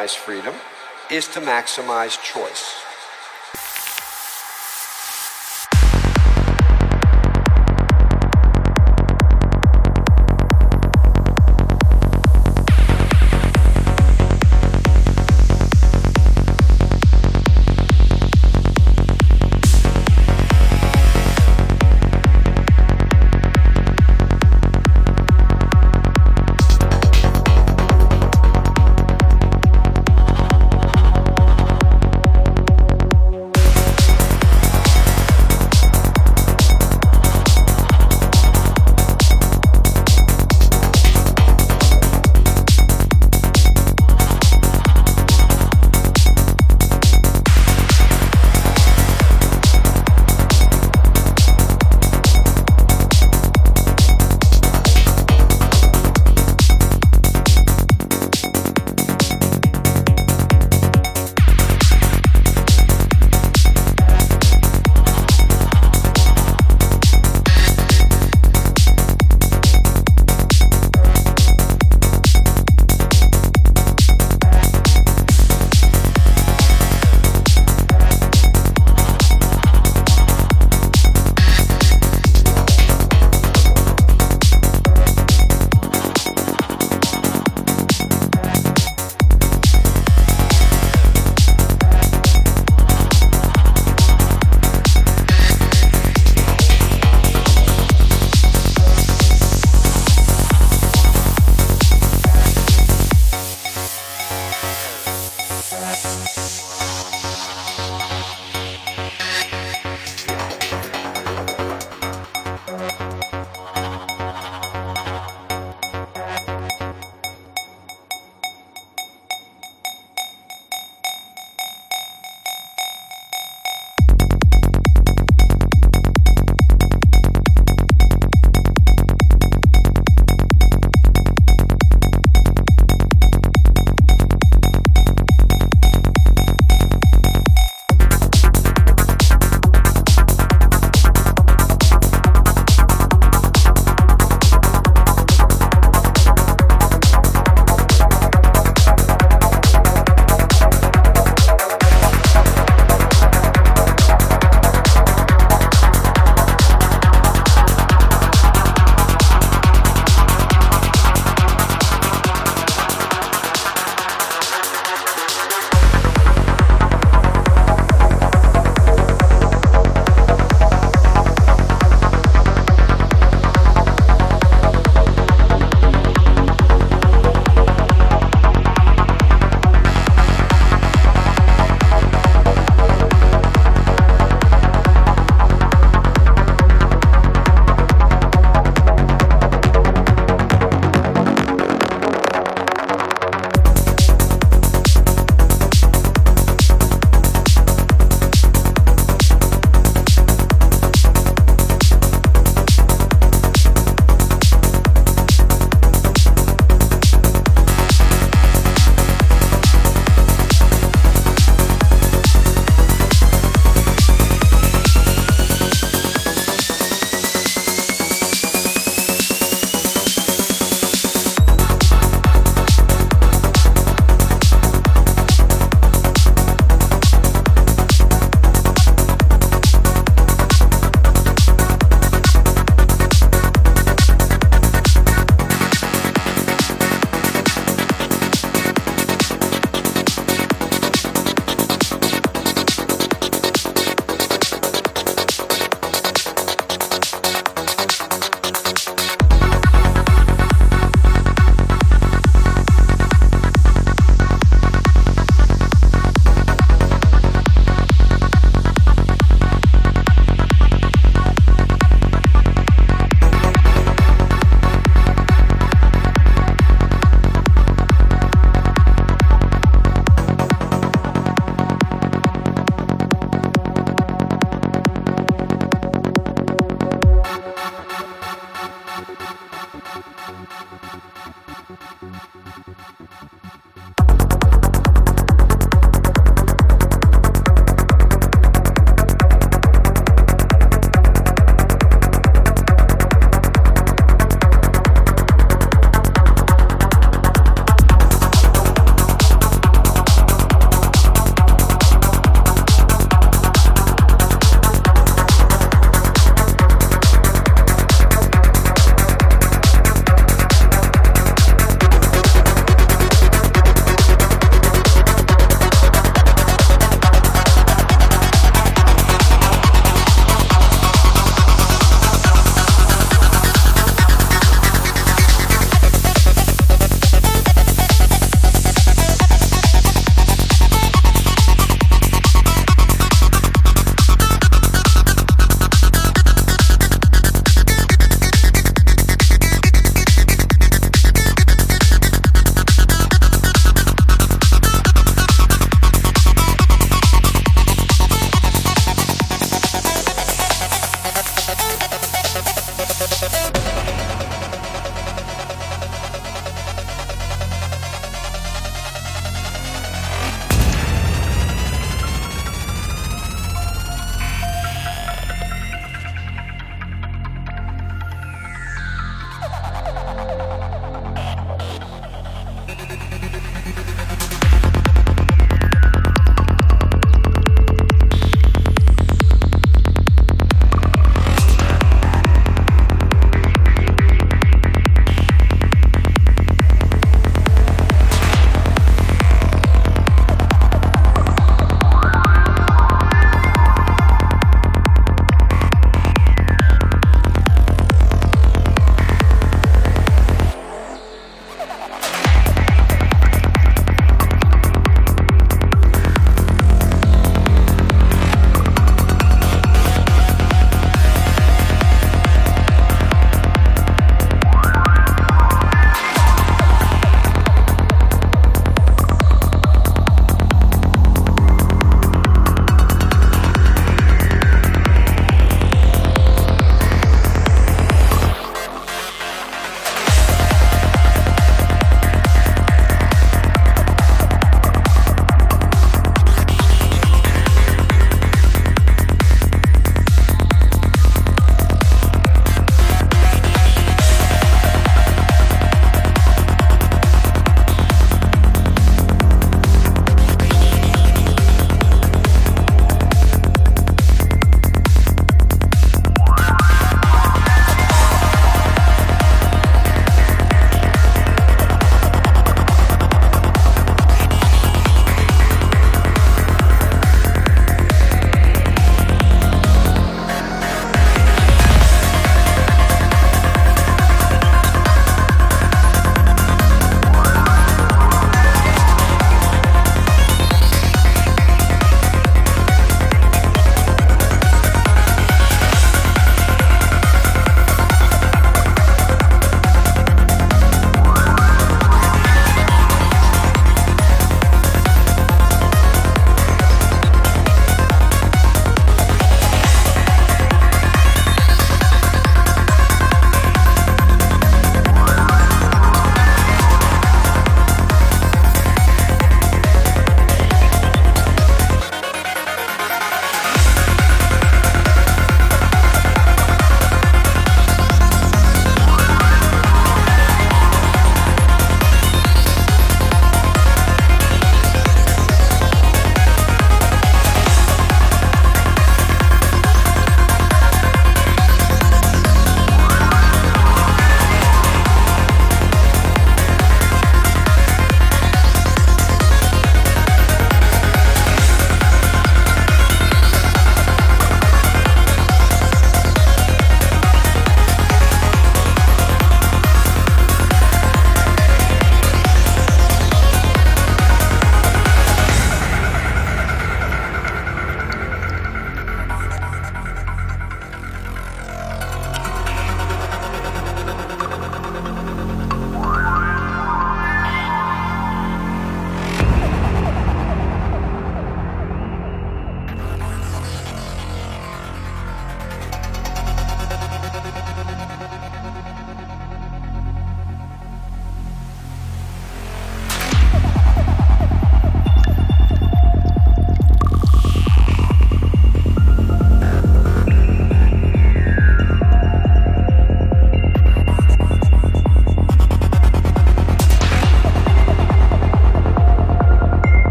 maximize freedom is to maximize choice.